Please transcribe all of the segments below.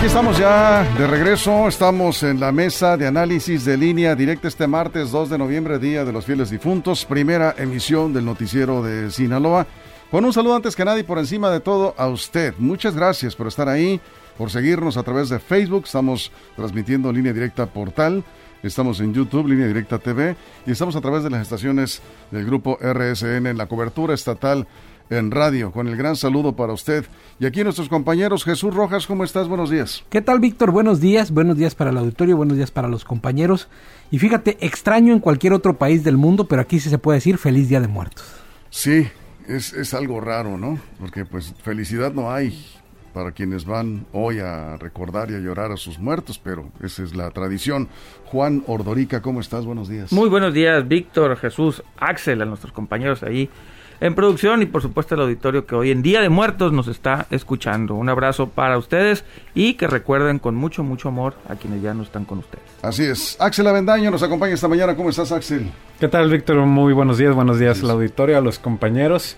Aquí estamos ya de regreso, estamos en la mesa de análisis de línea directa este martes 2 de noviembre, Día de los Fieles Difuntos, primera emisión del noticiero de Sinaloa. Con un saludo antes que nadie por encima de todo a usted. Muchas gracias por estar ahí, por seguirnos a través de Facebook, estamos transmitiendo línea directa portal. Estamos en YouTube, Línea Directa TV, y estamos a través de las estaciones del grupo RSN en la cobertura estatal en radio, con el gran saludo para usted. Y aquí nuestros compañeros, Jesús Rojas, ¿cómo estás? Buenos días. ¿Qué tal, Víctor? Buenos días, buenos días para el auditorio, buenos días para los compañeros. Y fíjate, extraño en cualquier otro país del mundo, pero aquí sí se puede decir feliz Día de Muertos. Sí, es, es algo raro, ¿no? Porque pues felicidad no hay para quienes van hoy a recordar y a llorar a sus muertos, pero esa es la tradición. Juan Ordorica, ¿cómo estás? Buenos días. Muy buenos días, Víctor, Jesús, Axel, a nuestros compañeros ahí en producción y por supuesto el auditorio que hoy en Día de Muertos nos está escuchando. Un abrazo para ustedes y que recuerden con mucho, mucho amor a quienes ya no están con ustedes. Así es. Axel Avendaño nos acompaña esta mañana. ¿Cómo estás, Axel? ¿Qué tal, Víctor? Muy buenos días, buenos días al auditorio, a los compañeros.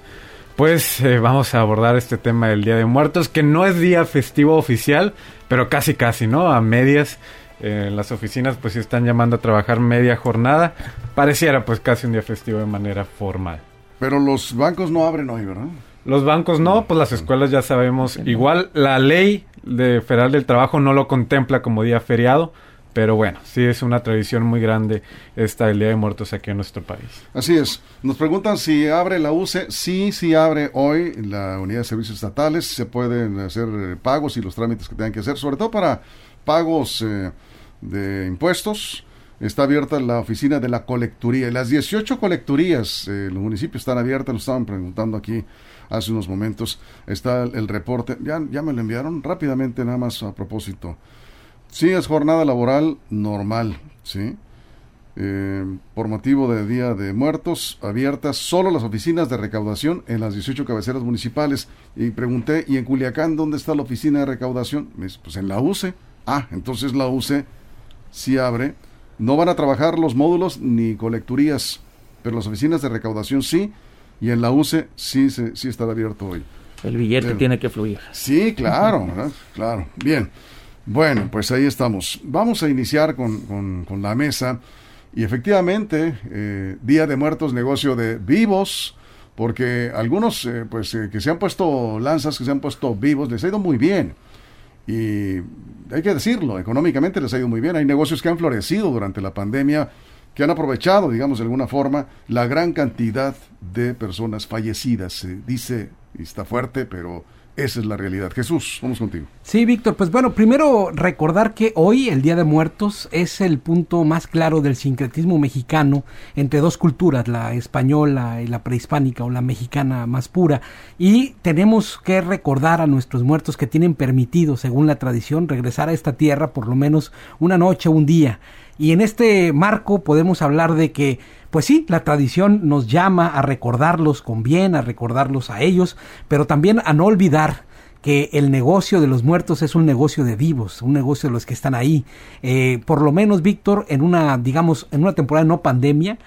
Pues eh, vamos a abordar este tema del Día de Muertos, que no es día festivo oficial, pero casi casi, ¿no? A medias. Eh, en las oficinas pues están llamando a trabajar media jornada. Pareciera pues casi un día festivo de manera formal. Pero los bancos no abren hoy, ¿verdad? Los bancos no, pues las escuelas ya sabemos. Igual la ley de federal del trabajo no lo contempla como día feriado, pero bueno, sí es una tradición muy grande esta del Día de Muertos aquí en nuestro país. Así es. Nos preguntan si abre la UCE. Sí, sí abre hoy la Unidad de Servicios Estatales. Se pueden hacer eh, pagos y los trámites que tengan que hacer, sobre todo para pagos eh, de impuestos. Está abierta la oficina de la colecturía. Las 18 colecturías eh, los municipios están abiertas, nos estaban preguntando aquí hace unos momentos. Está el, reporte. Ya, ya me lo enviaron rápidamente, nada más a propósito. Sí, es jornada laboral normal, ¿sí? Eh, por motivo de Día de Muertos, abiertas solo las oficinas de recaudación en las 18 cabeceras municipales. Y pregunté, ¿y en Culiacán dónde está la oficina de recaudación? Pues en la UCE. Ah, entonces la UCE sí abre. No van a trabajar los módulos ni colecturías, pero las oficinas de recaudación sí. Y en la UCE sí, se, sí estará abierto hoy. El billete Pero- tiene que fluir. Sí, claro, ¿verdad? claro. Bien. Bueno, pues ahí estamos. Vamos a iniciar con, con- la mesa. Y efectivamente, eh, Día de Muertos, negocio de vivos, porque algunos eh, pues eh, que se han puesto lanzas, que se han puesto vivos, les ha ido muy bien. Y hay que decirlo, económicamente les ha ido muy bien. Hay negocios que han florecido durante la pandemia, que han aprovechado, digamos, de alguna forma, la gran cantidad de personas fallecidas. Se dice, y está fuerte, pero esa es la realidad. Jesús, vamos contigo. Sí, Víctor, pues bueno, primero recordar que hoy, el Día de Muertos, es el punto más claro del sincretismo mexicano entre dos culturas, la española y la prehispánica o la mexicana más pura. Y tenemos que recordar a nuestros muertos que tienen permitido, según la tradición, regresar a esta tierra por lo menos una noche, un día. Y en este marco podemos hablar de que, pues sí, la tradición nos llama a recordarlos con bien, a recordarlos a ellos, pero también a no olvidar que el negocio de los muertos es un negocio de vivos, un negocio de los que están ahí. Eh, por lo menos, Víctor, en una, digamos, en una temporada no pandemia,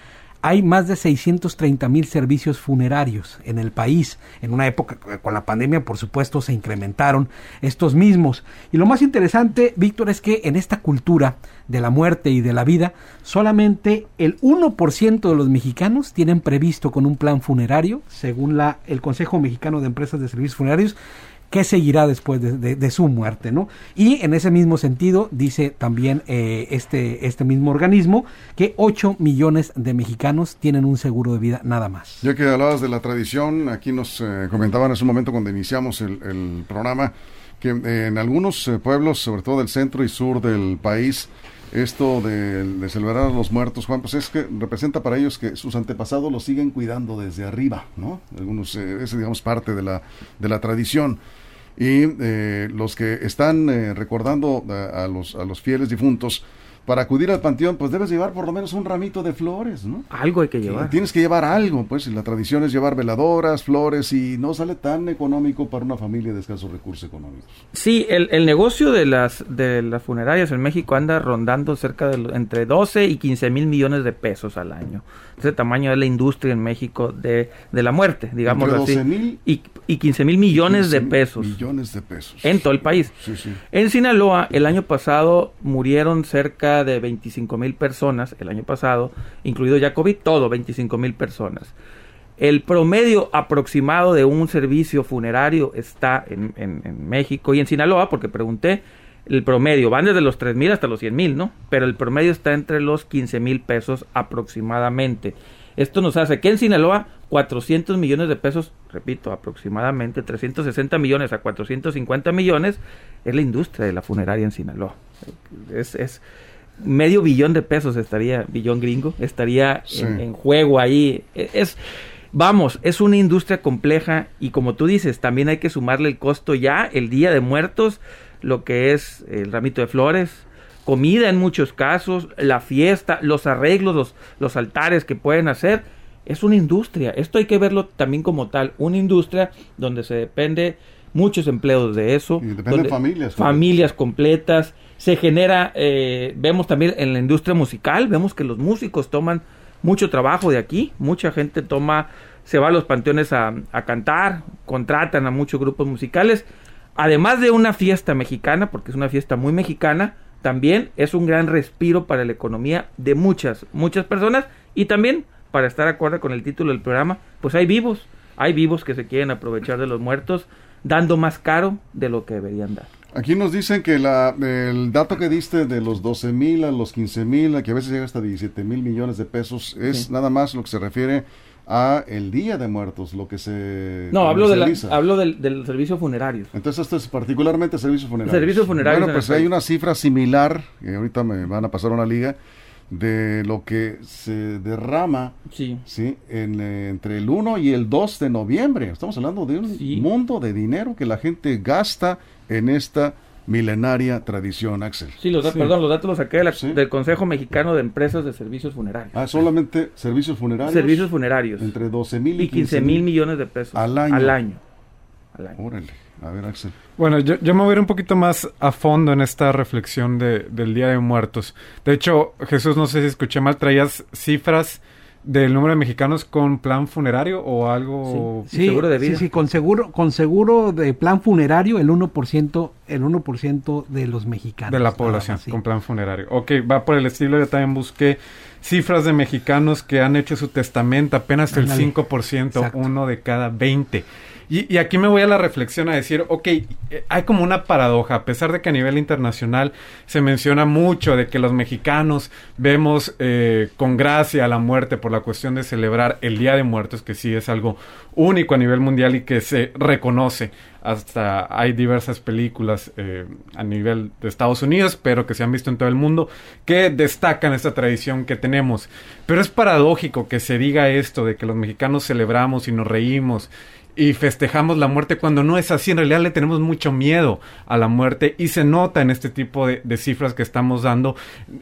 hay más de 630 mil servicios funerarios en el país. En una época con la pandemia, por supuesto, se incrementaron estos mismos. Y lo más interesante, Víctor, es que en esta cultura de la muerte y de la vida, solamente el 1% de los mexicanos tienen previsto con un plan funerario, según la, el Consejo Mexicano de Empresas de Servicios Funerarios, qué seguirá después de, su muerte, ¿no? Y en ese mismo sentido dice también eh, este, este mismo organismo que 8 millones de mexicanos tienen un seguro de vida nada más. Ya que hablabas de la tradición, aquí nos eh, comentaban hace un momento cuando iniciamos el, programa que eh, en algunos eh, pueblos, sobre todo del centro y sur del país, esto de, celebrar a los muertos, Juan, pues es que representa para ellos que sus antepasados los siguen cuidando desde arriba, ¿no? Algunos, eh, es digamos parte de la, de la tradición. Y eh, los que están eh, recordando a, los, a los fieles difuntos, para acudir al panteón, pues debes llevar por lo menos un ramito de flores, ¿no? Algo hay que llevar. tienes que llevar algo, pues, y la tradición es llevar veladoras, flores, y no sale tan económico para una familia de escasos recursos económicos. Sí, el, el negocio de las, de las funerarias en México anda rondando cerca de entre 12 y 15 mil millones de pesos al año. Ese tamaño es la industria en México de, de la muerte, digamos así. Mil y, y 15 mil millones de pesos. Millones de pesos. En todo el país. Sí, sí. En Sinaloa, el año pasado murieron cerca de 25 mil personas, el año pasado, incluido ya COVID, todo 25 mil personas. El promedio aproximado de un servicio funerario está en, en, en México y en Sinaloa, porque pregunté, el promedio, van desde los 3 mil hasta los 100 mil, ¿no? Pero el promedio está entre los 15 mil pesos aproximadamente. Esto nos hace que en Sinaloa 400 millones de pesos, repito, aproximadamente 360 millones a 450 millones, es la industria de la funeraria en Sinaloa. Es, es medio billón de pesos estaría, billón gringo, estaría Sí. en, en juego ahí. E- Es, vamos, es una industria compleja y como tú dices, también hay que sumarle el costo ya, el día de muertos, lo que es el ramito de flores, comida en muchos casos, la fiesta, los arreglos, los, los altares que pueden hacer. Es una industria. Esto hay que verlo también como tal. Una industria donde se depende muchos empleos de eso. Y dependen donde- familias, Familias completas. Se genera, eh, vemos también en la industria musical, vemos que los músicos toman mucho trabajo de aquí. Mucha gente toma, se va a los panteones a, a cantar, contratan a muchos grupos musicales. Además de una fiesta mexicana, porque es una fiesta muy mexicana, también es un gran respiro para la economía de muchas, muchas personas y también, para estar acorde con el título del programa, pues hay vivos, hay vivos que se quieren aprovechar de los muertos, dando más caro de lo que deberían dar. Aquí nos dicen que la, el dato que diste de los 12 mil a los 15 mil, que a veces llega hasta 17 mil millones de pesos, es Sí. nada más lo que se refiere a el Día de Muertos, lo que se No, hablo, de la- hablo del, del servicio funerario. Entonces esto es particularmente servicios funerarios. Servicios funerarios Bueno, en pues hay país. una cifra similar, que ahorita me van a pasar una liga, de lo que se derrama Sí. ¿sí? En, eh, entre el 1 y el 2 de noviembre. Estamos hablando de un Sí. mundo de dinero que la gente gasta en esta milenaria tradición, Axel. Sí, los, Sí. perdón, los datos los saqué de la- Sí. del Consejo Mexicano de Empresas de Servicios Funerarios. Ah, solamente servicios funerarios. Servicios funerarios. Entre 12 mil y 15 mil millones de pesos Al año. Al año. Al año. Órale, a ver, Axel. Bueno, yo, yo me voy a ir un poquito más a fondo en esta reflexión de, del Día de Muertos. De hecho, Jesús, no sé si escuché mal, traías cifras del número de mexicanos con plan funerario o algo... Sí. seguro de vida. Sí, sí, con seguro, con seguro de plan funerario, el 1%, el 1% de los mexicanos. De la población, más, sí. con plan funerario. Ok, va por el estilo. Yo también busqué cifras de mexicanos que han hecho su testamento, apenas el Ándale. 5%, Exacto. uno de cada 20. Y, y aquí me voy a la reflexión a decir, ok, eh, hay como una paradoja, a pesar de que a nivel internacional se menciona mucho de que los mexicanos vemos eh, con gracia la muerte por la cuestión de celebrar el Día de Muertos, que sí es algo único a nivel mundial y que se reconoce hasta hay diversas películas eh, a nivel de Estados Unidos, pero que se han visto en todo el mundo, que destacan esta tradición que tenemos. Pero es paradójico que se diga esto de que los mexicanos celebramos y nos reímos y festejamos la muerte cuando no es así. En realidad le tenemos mucho miedo a la muerte y se nota en este tipo de, cifras que estamos dando.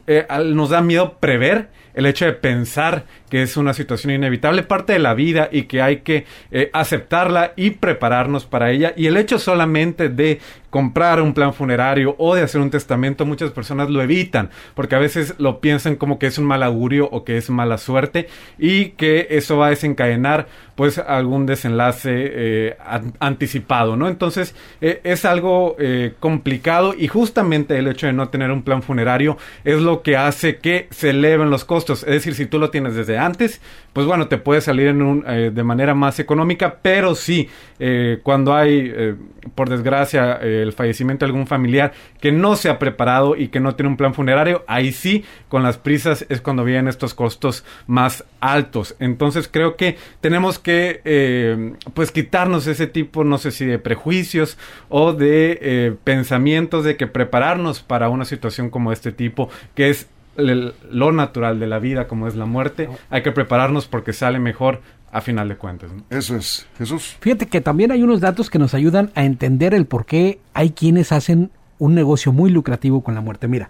Eh, nos da miedo prever el hecho de pensar que es una situación inevitable, parte de la vida y que hay que eh, aceptarla y prepararnos para ella. Y el hecho solamente de comprar un plan funerario o de hacer un testamento, muchas personas lo evitan porque a veces lo piensan como que es un mal augurio o que es mala suerte y que eso va a desencadenar pues algún desenlace eh, an- anticipado, ¿no? Entonces eh, es algo complicado y justamente el hecho de no tener un plan funerario es lo que hace que se eleven los costos. Es decir, si tú lo tienes desde antes, pues bueno, te puede salir eh, de manera más económica, pero sí, eh, cuando hay, eh, por desgracia, el fallecimiento de algún familiar que no se ha preparado y que no tiene un plan funerario, ahí sí, con las prisas es cuando vienen estos costos más altos. Entonces creo que tenemos que, pues, quitarnos ese tipo, no sé si de prejuicios o de pensamientos de que prepararnos para una situación como este tipo, que es el- lo natural de la vida como es la muerte, hay que prepararnos porque sale mejor a final de cuentas. Eso es, Jesús. Fíjate que también hay unos datos que nos ayudan a entender el por qué hay quienes hacen un negocio muy lucrativo con la muerte. Mira,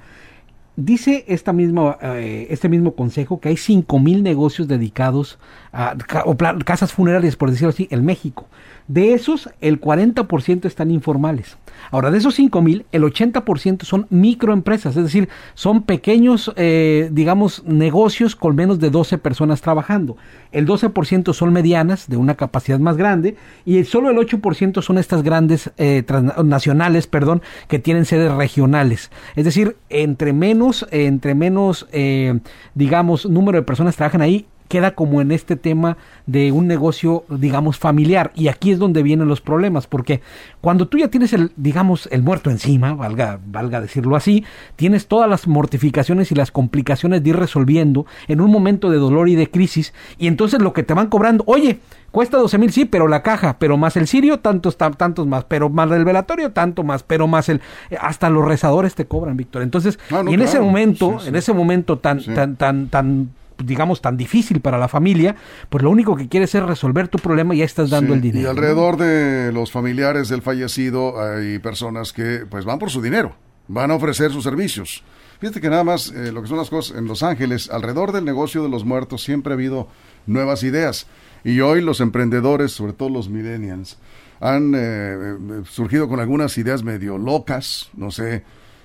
dice esta misma, eh, este mismo consejo que hay 5.000 negocios dedicados a o casas funerarias, por decirlo así, en México. De esos, el 40% están informales. Ahora, de esos 5 mil, el 80% son microempresas, es decir, son pequeños, eh, digamos, negocios con menos de 12 personas trabajando. El 12% son medianas, de una capacidad más grande, y solo el 8% son estas grandes eh, transnacionales, perdón, que tienen sedes regionales. Es decir, entre menos, entre menos, eh, digamos, número de personas trabajan ahí, queda como en este tema de un negocio, digamos, familiar. Y aquí es donde vienen los problemas, porque cuando tú ya tienes el, digamos, el muerto encima, valga, valga decirlo así, tienes todas las mortificaciones y las complicaciones de ir resolviendo en un momento de dolor y de crisis, y entonces lo que te van cobrando, oye, cuesta 12 mil, sí, pero la caja, pero más el sirio, tantos, tantos más, pero más el velatorio, tanto más, pero más el, hasta los rezadores te cobran, Víctor. Entonces, ah, y en ese momento, en ese momento tan, tan, tan, tan digamos, tan difícil para la familia, pues lo único que quieres es resolver tu problema y ya estás dando el dinero. Y alrededor de los familiares del fallecido hay personas que pues van por su dinero, van a ofrecer sus servicios. Fíjate que nada más eh, lo que son las cosas en Los Ángeles, alrededor del negocio de los muertos siempre ha habido nuevas ideas. Y hoy los emprendedores, sobre todo los millennials, han eh, eh, surgido con algunas ideas medio locas. No sé,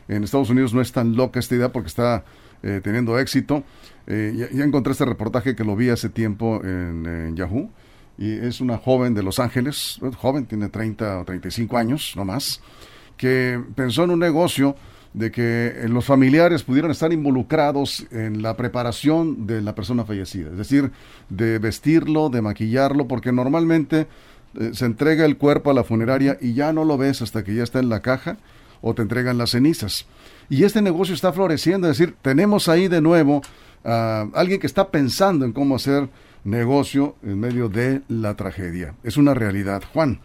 en Estados Unidos no es tan loca esta idea porque está teniendo éxito eh, ya, encontré este reportaje que lo vi hace tiempo en, Yahoo. Y es una joven de Los Ángeles, joven, tiene 30 o 35 años, no más, que pensó en un negocio de que los familiares pudieran estar involucrados en la preparación de la persona fallecida, es decir, de vestirlo, de maquillarlo, porque normalmente eh, se entrega el cuerpo a la funeraria y ya no lo ves hasta que ya está en la caja o te entregan las cenizas. Y este negocio está floreciendo, es decir, tenemos ahí de nuevo alguien que está pensando en cómo hacer negocio en medio de la tragedia. Es una realidad. Juan.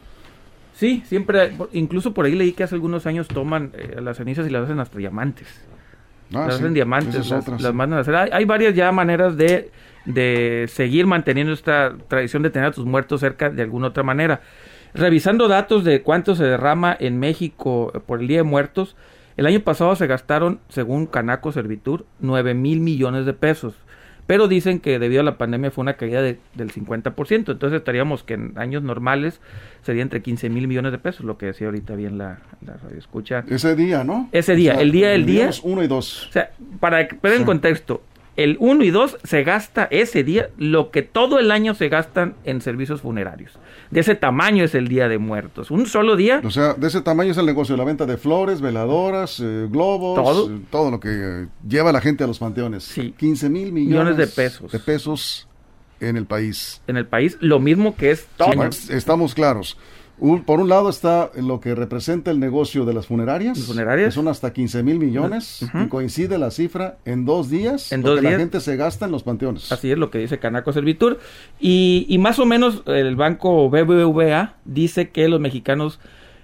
Sí, siempre, incluso por ahí leí que hace algunos años toman eh, las cenizas y las hacen hasta diamantes. Ah, las hacen diamantes, las, mandan a hacer. Hay, varias ya maneras de, de seguir manteniendo esta tradición de tener a tus muertos cerca de alguna otra manera. Revisando datos de cuánto se derrama en México por el Día de Muertos, el año pasado se gastaron, según Canaco Servitur, 9 mil millones de pesos. Pero dicen que debido a la pandemia fue una caída del 50%. Entonces estaríamos que en años normales sería entre 15 mil millones de pesos, lo que decía ahorita bien la, radio escucha. Ese día, ¿no? Ese día, el día del día. Uno y dos. O sea, para poner en contexto, el 1 y 2 se gasta ese día lo que todo el año se gastan en servicios funerarios. De ese tamaño es el Día de Muertos. Un solo día. O sea, de ese tamaño es el negocio, la venta de flores, veladoras, eh, globos, ¿Todo? Eh, todo lo que eh, lleva la gente a los panteones. Sí. 15 mil millones, de pesos. De pesos en el país. En el país, lo mismo que es todo. estamos claros por un lado está lo que representa el negocio de las funerarias. ¿Funerarias? Que son hasta 15 mil millones. Y coincide la cifra en dos días. En dos días. la gente se gasta en los panteones. Así es lo que dice Canaco Servitur. Y, y más o menos el banco BBVA dice que los mexicanos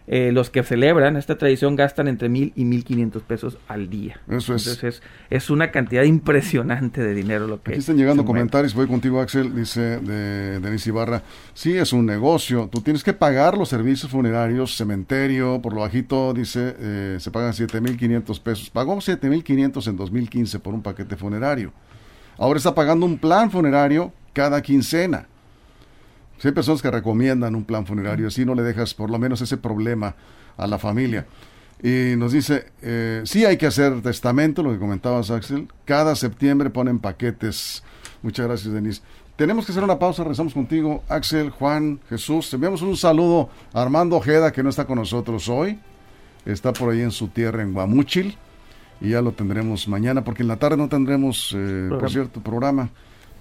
eh, los que celebran esta tradición gastan entre mil y mil quinientos pesos al día. Eso es. Entonces es, una cantidad impresionante de dinero lo que. Aquí están llegando comentarios. Voy contigo, Axel. Dice de Denis Ibarra. Sí, es un negocio. Tú tienes que pagar los servicios funerarios, cementerio, por lo bajito, dice, eh, se pagan siete mil quinientos pesos. Pagó siete mil quinientos en 2015 por un paquete funerario. Ahora está pagando un plan funerario cada quincena hay personas que recomiendan un plan funerario, así no le dejas por lo menos ese problema a la familia. Y nos dice, eh, sí hay que hacer testamento, lo que comentabas Axel, cada septiembre ponen paquetes. Muchas gracias, Denise. Tenemos que hacer una pausa, rezamos contigo, Axel, Juan, Jesús. Enviamos un saludo a Armando Ojeda, que no está con nosotros hoy. Está por ahí en su tierra, en Guamúchil. Y ya lo tendremos mañana, porque en la tarde no tendremos, eh, por cierto, programa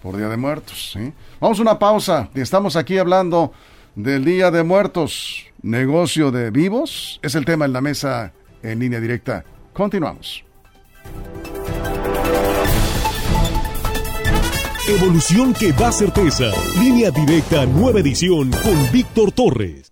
por Día de Muertos. ¿sí? Vamos a una pausa. Estamos aquí hablando del Día de Muertos, negocio de vivos. Es el tema en la mesa en línea directa. Continuamos. Evolución que da certeza. Línea directa, nueva edición con Víctor Torres.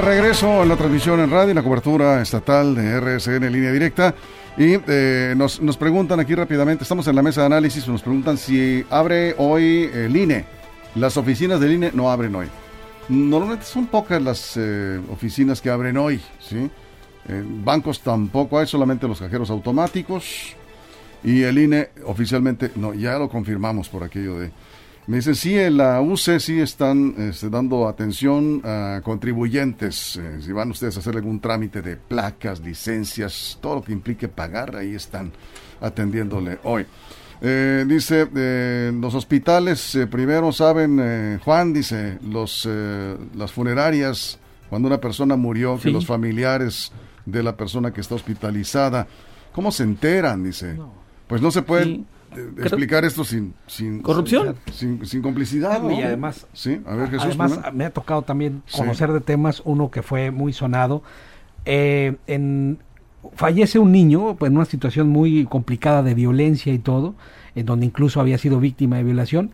Regreso en la transmisión en radio, en la cobertura estatal de RSN línea directa. Y eh, nos, nos, preguntan aquí rápidamente, estamos en la mesa de análisis, nos preguntan si abre hoy el INE. Las oficinas del INE no abren hoy. Normalmente son pocas las eh, oficinas que abren hoy, ¿sí? Eh, bancos tampoco hay, solamente los cajeros automáticos. Y el INE oficialmente, no, ya lo confirmamos por aquello de me dicen, sí, en la UCE sí están este, dando atención a contribuyentes. Eh, si van ustedes a hacer algún trámite de placas, licencias, todo lo que implique pagar, ahí están atendiéndole hoy. Eh, dice, eh, los hospitales primero saben, Juan dice, los, las funerarias, cuando una persona murió, que los familiares de la persona que está hospitalizada, ¿cómo se enteran? Dice, pues no se pueden explicar esto sin, sin corrupción, sin, sin complicidad. Y además, sí, a ver, Jesús, además me ha tocado también conocer de temas, uno que fue muy sonado. Eh, en, fallece un niño pues, en una situación muy complicada de violencia y todo, en donde incluso había sido víctima de violación.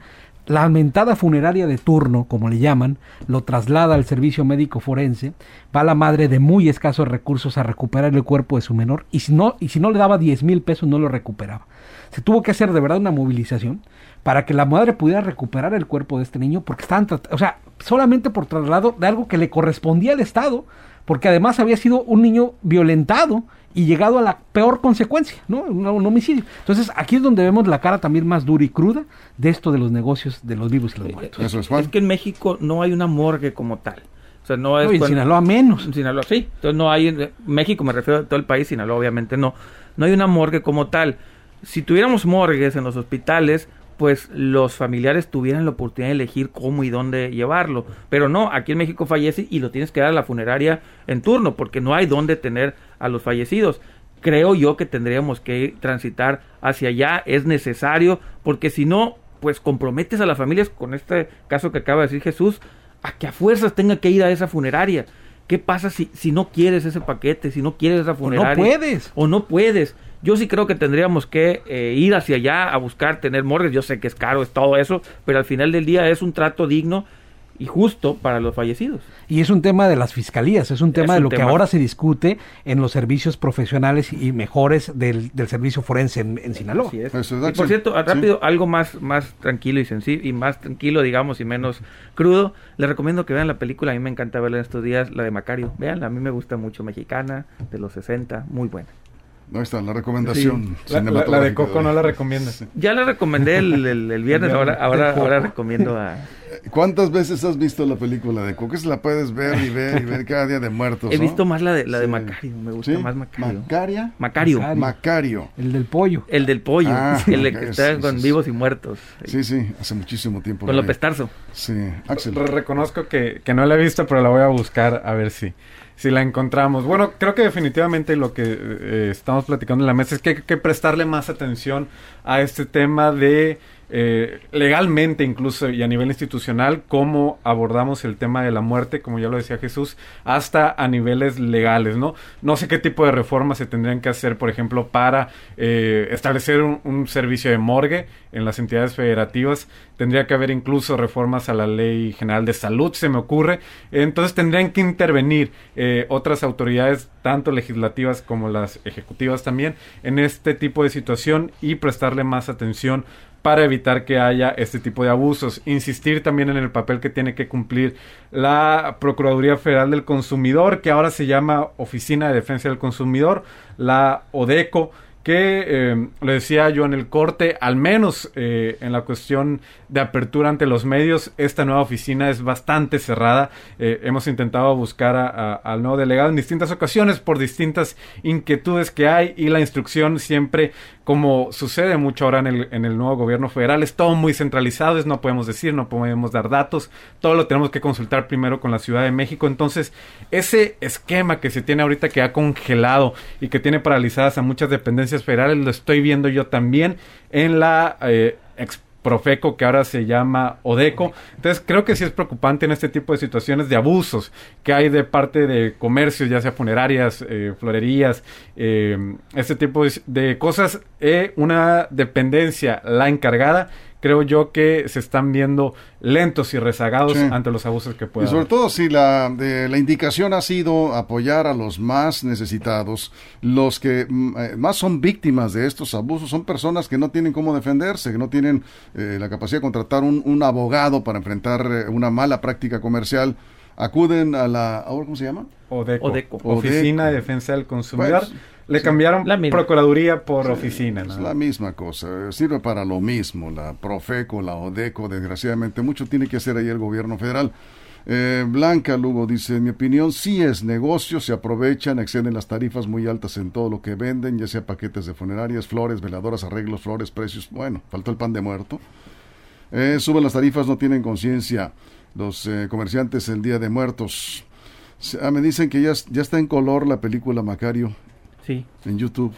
La lamentada funeraria de turno, como le llaman, lo traslada al servicio médico forense, va la madre de muy escasos recursos a recuperar el cuerpo de su menor y si no, y si no le daba 10 mil pesos no lo recuperaba. Se tuvo que hacer de verdad una movilización para que la madre pudiera recuperar el cuerpo de este niño, porque estaban, o sea, solamente por traslado de algo que le correspondía al Estado, porque además había sido un niño violentado y llegado a la peor consecuencia, ¿no? Un, homicidio. Entonces, aquí es donde vemos la cara también más dura y cruda de esto de los negocios de los vivos y los muertos. Eso es, es que en México no hay una morgue como tal. O sea, no es. No, y en Sinaloa menos. En Sinaloa sí. Entonces, no hay. En México, me refiero a todo el país, Sinaloa obviamente no. No hay una morgue como tal si tuviéramos morgues en los hospitales, pues los familiares tuvieran la oportunidad de elegir cómo y dónde llevarlo. Pero no, aquí en México fallece y lo tienes que dar a la funeraria en turno, porque no hay dónde tener a los fallecidos. Creo yo que tendríamos que transitar hacia allá, es necesario, porque si no, pues comprometes a las familias, con este caso que acaba de decir Jesús, a que a fuerzas tenga que ir a esa funeraria. ¿Qué pasa si, si no quieres ese paquete, si no quieres esa funeraria? O no puedes. O no puedes. Yo sí creo que tendríamos que eh, ir hacia allá a buscar tener morgues. Yo sé que es caro, es todo eso, pero al final del día es un trato digno y justo para los fallecidos. Y es un tema de las fiscalías, es un tema de lo que ahora se discute en los servicios profesionales y mejores del, servicio forense en, Sinaloa. y por cierto, rápido, algo más, más tranquilo y sencillo, y más tranquilo, digamos, y menos crudo. Les recomiendo que vean la película, a mí me encanta verla en estos días, la de Macario. Vean, a mí me gusta mucho, mexicana, de los 60, muy buena. No está la recomendación. La, de Coco no la recomiendas. Ya la recomendé el, el, viernes, ahora, ahora, ahora recomiendo a... ¿Cuántas veces has visto la película de Coco? Es la puedes ver y ver y ver cada día de muertos. He visto más la de, la de Macario, me gusta más Macario. ¿Macaria? Macario. Macario. El del pollo. El del pollo, ah, el que está con vivos y muertos. Sí, sí, hace muchísimo tiempo. Con López Tarso. Sí, Axel. reconozco que, que no la he visto, pero la voy a buscar a ver si si la encontramos. Bueno, creo que definitivamente lo que eh, estamos platicando en la mesa es que hay que prestarle más atención a este tema de eh, legalmente incluso y a nivel institucional cómo abordamos el tema de la muerte, como ya lo decía Jesús, hasta a niveles legales, ¿no? No sé qué tipo de reformas se tendrían que hacer, por ejemplo, para eh, establecer un, servicio de morgue en las entidades federativas. Tendría que haber incluso reformas a la ley general de salud, se me ocurre. Entonces tendrían que intervenir eh, otras autoridades, tanto legislativas como las ejecutivas también, en este tipo de situación y prestarle más atención para evitar que haya este tipo de abusos. Insistir también en el papel que tiene que cumplir la Procuraduría Federal del Consumidor, que ahora se llama Oficina de Defensa del Consumidor, la ODECO que eh, lo decía yo en el corte, al menos eh, en la cuestión de apertura ante los medios, esta nueva oficina es bastante cerrada. Eh, hemos intentado buscar al nuevo delegado en distintas ocasiones por distintas inquietudes que hay y la instrucción siempre, como sucede mucho ahora en el, en el nuevo gobierno federal, es todo muy centralizado, es no podemos decir, no podemos dar datos, todo lo tenemos que consultar primero con la Ciudad de México. Entonces, ese esquema que se tiene ahorita que ha congelado y que tiene paralizadas a muchas dependencias federales, lo estoy viendo yo también en la eh, Profeco, que ahora se llama Odeco. Entonces, creo que sí es preocupante en este tipo de situaciones de abusos que hay de parte de comercios, ya sea funerarias, eh, florerías, eh, este tipo de, cosas. una dependencia, la encargada, creo yo que se están viendo lentos y rezagados ante los abusos que pueden. Y sobre todo si la, la indicación ha sido apoyar a los más necesitados, los que mm, eh, más son víctimas de estos abusos son personas que no tienen cómo defenderse, que no tienen eh, la capacidad de contratar un, un abogado para enfrentar eh, una mala práctica comercial acuden a la ¿cómo se llama? Odeco. Oficina de Defensa del Consumidor. Le cambiaron la Procuraduría por oficina. Es la misma cosa, sirve para lo mismo, la Profeco, la Odeco, desgraciadamente mucho tiene que hacer ahí el gobierno federal. Eh, Blanca Lugo dice, en mi opinión sí es negocio, se aprovechan, exceden las tarifas muy altas en todo lo que venden, ya sea paquetes de funerarias, flores, veladoras, arreglos, flores, precios, bueno, faltó el pan de muerto. Eh, suben las tarifas, no tienen conciencia los eh, comerciantes el Día de Muertos. Ah, me dicen que ya, ya está en color la película Macario. Sí. En YouTube.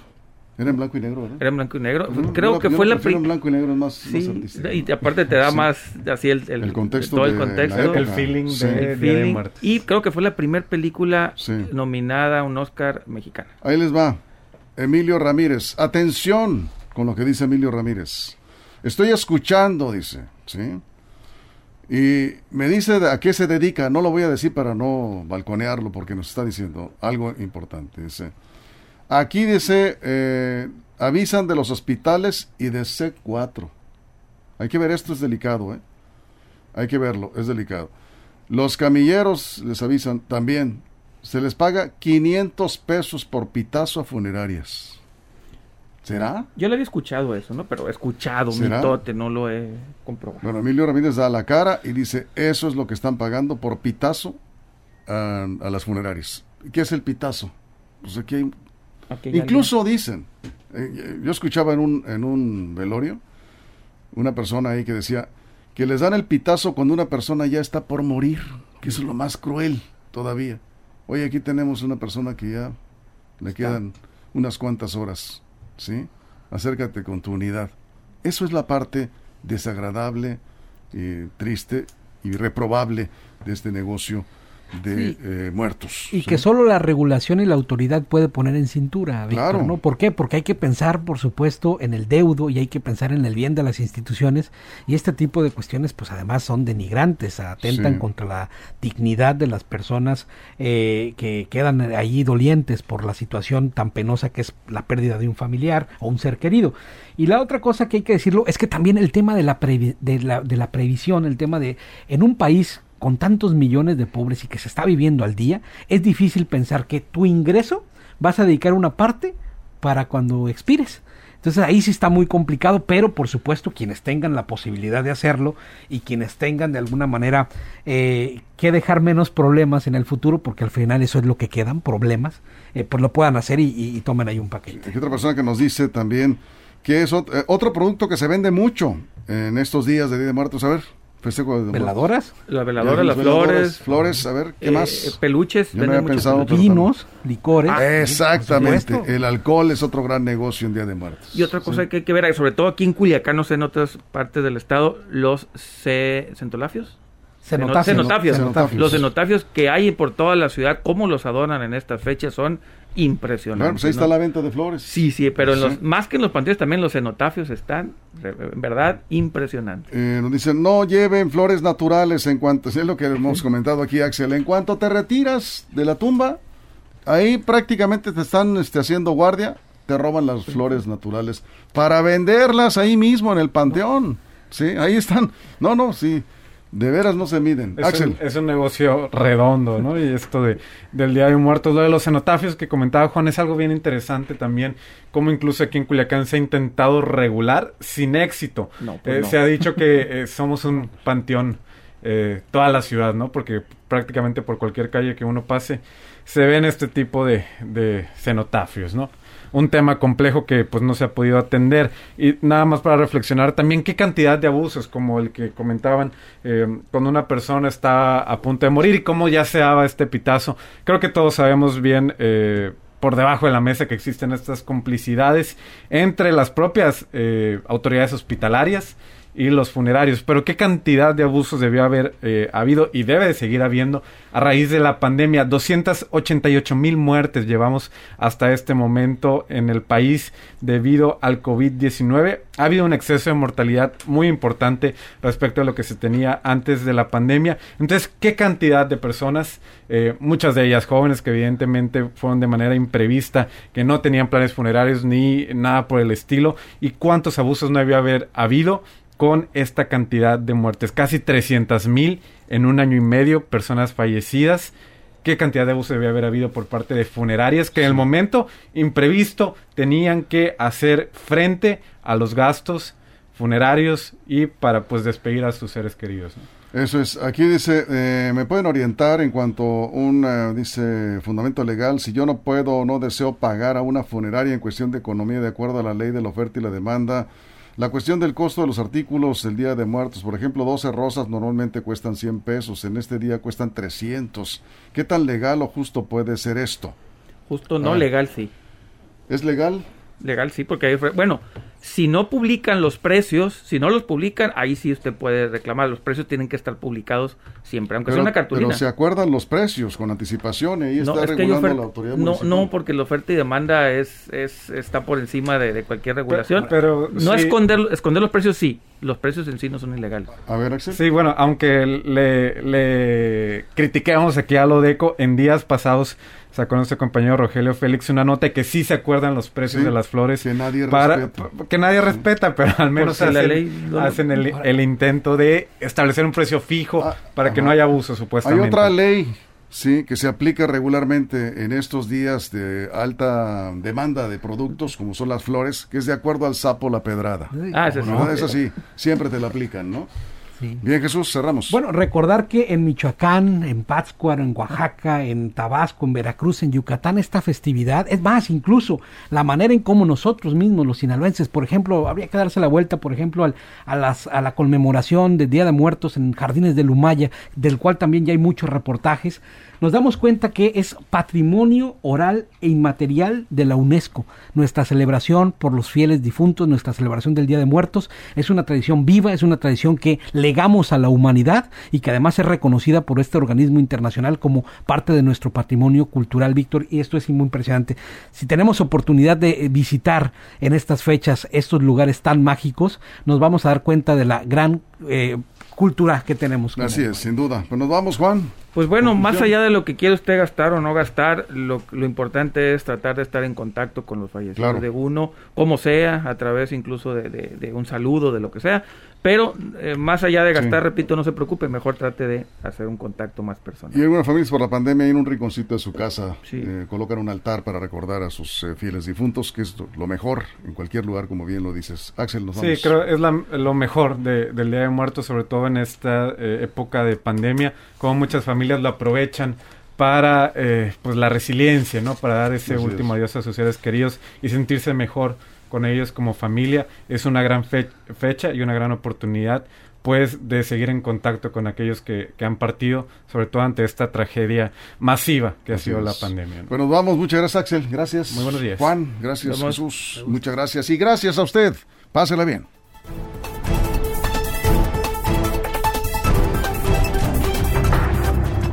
Era en blanco y negro, ¿verdad? Era en blanco y negro. Creo que fue la primera. en blanco y negro más, sí, Y aparte te da más así el, el, contexto. Todo el contexto. El feeling de, el feeling, Y creo que fue la primera película nominada a un Oscar mexicana. Ahí les va. Emilio Ramírez. Atención con lo que dice Emilio Ramírez. Estoy escuchando, dice. ¿Sí? Y me dice a qué se dedica, no lo voy a decir para no balconearlo porque nos está diciendo algo importante. Dice, aquí dice, eh, avisan de los hospitales y de C4. Hay que ver, esto es delicado, ¿eh? Hay que verlo, es delicado. Los camilleros les avisan también, se les paga 500 pesos por pitazo a funerarias. ¿Será? Yo le había escuchado eso, ¿no? Pero he escuchado, mitote, no lo he comprobado. Bueno, Emilio Ramírez da la cara y dice, eso es lo que están pagando por pitazo a, las funerarias. ¿Qué es el pitazo? Pues aquí hay... Incluso dicen, eh, yo escuchaba en un, en un velorio una persona ahí que decía que les dan el pitazo cuando una persona ya está por morir, que eso es lo más cruel todavía. Hoy aquí tenemos una persona que ya le quedan unas cuantas horas ¿sí? Acércate con tu unidad. Eso es la parte desagradable, eh, triste y reprobable de este negocio de eh, muertos. Y que solo la regulación y la autoridad puede poner en cintura, Víctor, ¿no? ¿Por qué? Porque hay que pensar, por supuesto, en el deudo y hay que pensar en el bien de las instituciones y este tipo de cuestiones, pues además son denigrantes, atentan contra la dignidad de las personas eh, que quedan allí dolientes por la situación tan penosa que es la pérdida de un familiar o un ser querido. Y la otra cosa que hay que decirlo es que también el tema de la, de la, de la previsión, el tema de en un país con tantos millones de pobres y que se está viviendo al día, es difícil pensar que tu ingreso vas a dedicar una parte para cuando expires. Entonces ahí sí está muy complicado, pero por supuesto quienes tengan la posibilidad de hacerlo y quienes tengan de alguna manera eh, que dejar menos problemas en el futuro, porque al final eso es lo que quedan, problemas, eh, pues lo puedan hacer y, tomen ahí un paquete. Hay otra persona que nos dice también que es otro, eh, otro producto que se vende mucho en estos días de Día de Muertos. A ver. ¿Veladoras? Las veladoras, las flores. Flores, a ver, ¿qué eh, más? peluches. Yo no había pensado. Vinos, licores. Ah, exactamente. El alcohol es otro gran negocio en Día de Muertos. Y otra cosa que hay que ver, sobre todo aquí en Culiacán, no sé, en otras partes del estado, los centolafios. Cenotafios. Los cenotafios que hay por toda la ciudad, cómo los adornan en estas fechas, son impresionante. Bueno, pues ahí está la venta de flores. Sí, sí, pero los, más que en los panteones también los cenotafios están, en verdad, impresionantes. Eh, nos dicen, no lleven flores naturales en cuanto, es lo que hemos comentado aquí, Axel, en cuanto te retiras de la tumba, ahí prácticamente te están este, haciendo guardia, te roban las flores naturales para venderlas ahí mismo en el panteón. Sí, ahí están. No, no, sí. De veras no se miden. Es Axel. Un, es un negocio redondo, ¿no? Y esto de, del Día de Muertos, lo de los cenotafios que comentaba Juan, es algo bien interesante también, como incluso aquí en Culiacán se ha intentado regular sin éxito. Pues eh, se ha dicho que eh, somos un panteón, eh, toda la ciudad, ¿no? Porque prácticamente por cualquier calle que uno pase, se ven este tipo de, de cenotafios, ¿no? Un tema complejo que pues no se ha podido atender. Y nada más para reflexionar también qué cantidad de abusos, como el que comentaban, eh, cuando una persona está a punto de morir y cómo ya se daba este pitazo. Creo que todos sabemos bien... Eh, por debajo de la mesa que existen estas complicidades entre las propias eh, autoridades hospitalarias y los funerarios. Pero qué cantidad de abusos debió haber eh, habido y debe de seguir habiendo a raíz de la pandemia. 288 mil muertes llevamos hasta este momento en el país debido al COVID-19. Ha habido un exceso de mortalidad muy importante respecto a lo que se tenía antes de la pandemia. Entonces, ¿qué cantidad de personas, eh, muchas de ellas jóvenes que evidentemente fueron de manera imprevista, que no tenían planes funerarios ni nada por el estilo, y cuántos abusos no había haber habido? Con esta cantidad de muertes. Casi 300 mil en un año y medio, personas fallecidas. ¿Qué cantidad de abuso debe haber habido por parte de funerarias que en el momento imprevisto tenían que hacer frente a los gastos funerarios y para pues despedir a sus seres queridos? Eso es, aquí dice, eh, me pueden orientar en cuanto a un, eh, dice, fundamento legal, si yo no puedo o no deseo pagar a una funeraria en cuestión de economía de acuerdo a la ley de la oferta y la demanda, la cuestión del costo de los artículos el Día de Muertos, por ejemplo, 12 rosas normalmente cuestan 100 pesos, en este día cuestan 300. ¿Qué tan legal o justo puede ser esto? Justo no, ah. legal sí. ¿Es legal? Legal sí, porque hay, bueno, si no publican los precios, si no los publican, ahí sí usted puede reclamar. Los precios tienen que estar publicados siempre, aunque sea una cartulina. Pero se acuerdan los precios con anticipación y ahí está regulando la autoridad no, No, porque la oferta y demanda es, es está por encima de, cualquier regulación. Pero, no esconder, esconder los precios sí, los precios en sí no son ilegales. A ver, Axel. Sí, bueno, aunque le, le critiquemos aquí a Lodeco, en días pasados sacó nuestro compañero Rogelio Félix una nota que sí se acuerdan los precios de las flores. Que nadie respeta. Que nadie respeta, pero al menos hacen, el, intento de establecer un precio fijo ah, para que no haya abuso, supuestamente. Hay otra ley Sí, que se aplica regularmente en estos días de alta demanda de productos, como son las flores, que es de acuerdo al sapo la pedrada. Ah, es, ¿no? es así, siempre te la aplican, ¿no? Bien, Jesús, cerramos. Bueno, recordar que en Michoacán, en Pátzcuaro, en Oaxaca, en Tabasco, en Veracruz, en Yucatán, esta festividad, es más, incluso la manera en cómo nosotros mismos, los sinaloenses, por ejemplo, habría que darse la vuelta, por ejemplo, al, a, las, a la conmemoración del Día de Muertos en Jardines de Lumaya, del cual también ya hay muchos reportajes nos damos cuenta que es patrimonio oral e inmaterial de la UNESCO. Nuestra celebración por los fieles difuntos, nuestra celebración del Día de Muertos, es una tradición viva, es una tradición que legamos a la humanidad y que además es reconocida por este organismo internacional como parte de nuestro patrimonio cultural, Víctor, y esto es muy impresionante. Si tenemos oportunidad de visitar en estas fechas estos lugares tan mágicos, nos vamos a dar cuenta de la gran eh, cultura que tenemos. Así es, sin duda. Pues nos vamos, Juan. Pues bueno, más allá de lo que quiere usted gastar o no gastar, lo, importante es tratar de estar en contacto con los fallecidos de uno, como sea, a través incluso de, un saludo, de lo que sea. Pero eh, más allá de gastar, repito, no se preocupe, mejor trate de hacer un contacto más personal. Y algunas familias por la pandemia en un rinconcito de su casa eh, colocan un altar para recordar a sus eh, fieles difuntos, que es lo mejor en cualquier lugar, como bien lo dices. Axel, nos vamos. Sí, creo es lo mejor del Día de Muertos, sobre todo en esta época de pandemia, como muchas familias lo aprovechan para pues la resiliencia, ¿no? Para dar ese último adiós a sus seres queridos y sentirse mejor con ellos como familia. Es una gran fecha y una gran oportunidad pues de seguir en contacto con aquellos que, han partido, sobre todo ante esta tragedia masiva que ha sido la pandemia. Bueno, vamos, muchas gracias Axel, gracias. Muy buenos días. Juan, gracias Jesús, muchas gracias y gracias a usted. Pásela bien.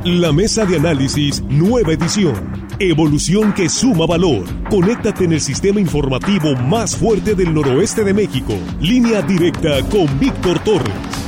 La mesa de análisis, nueva edición. Evolución que suma valor. Conéctate en el sistema informativo más fuerte del noroeste de México. Línea directa con Víctor Torres.